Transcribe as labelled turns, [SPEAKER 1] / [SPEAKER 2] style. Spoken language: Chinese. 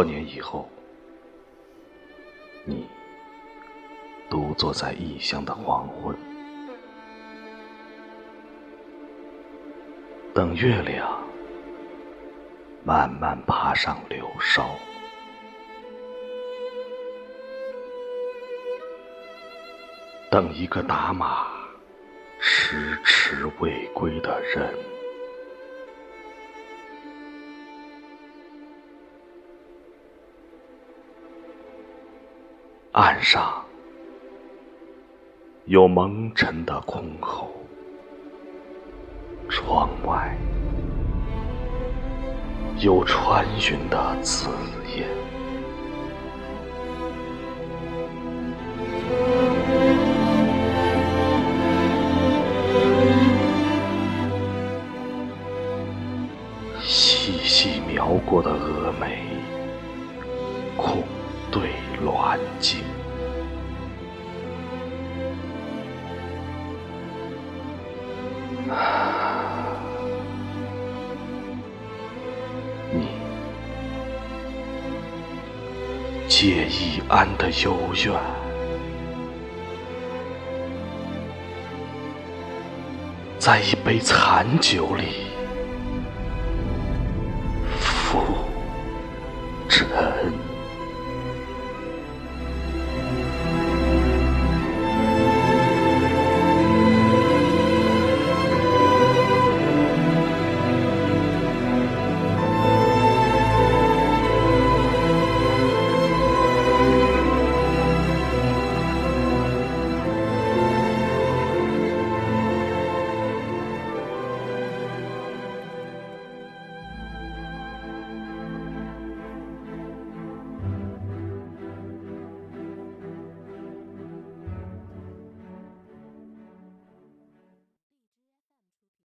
[SPEAKER 1] 多年以后，你独坐在异乡的黄昏，等月亮慢慢爬上柳梢，等一个打马迟迟未归的人。岸上有蒙尘的箜篌，窗外有穿云的紫烟。细细描过的蛾眉，空对鸾镜。你借一安的幽怨，在一杯残酒里浮。